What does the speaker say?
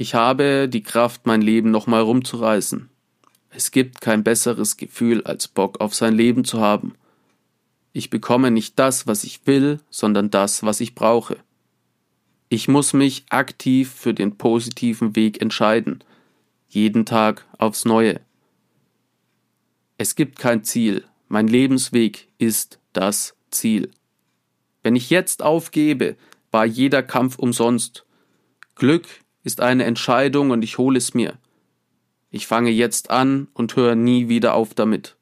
Ich habe die Kraft, mein Leben nochmal rumzureißen. Es gibt kein besseres Gefühl, als Bock auf sein Leben zu haben. Ich bekomme nicht das, was ich will, sondern das, was ich brauche. Ich muss mich aktiv für den positiven Weg entscheiden, jeden Tag aufs Neue. Es gibt kein Ziel, mein Lebensweg ist das Ziel. Wenn ich jetzt aufgebe, war jeder Kampf umsonst. Glück ist eine Entscheidung und ich hole es mir. Ich fange jetzt an und höre nie wieder auf damit.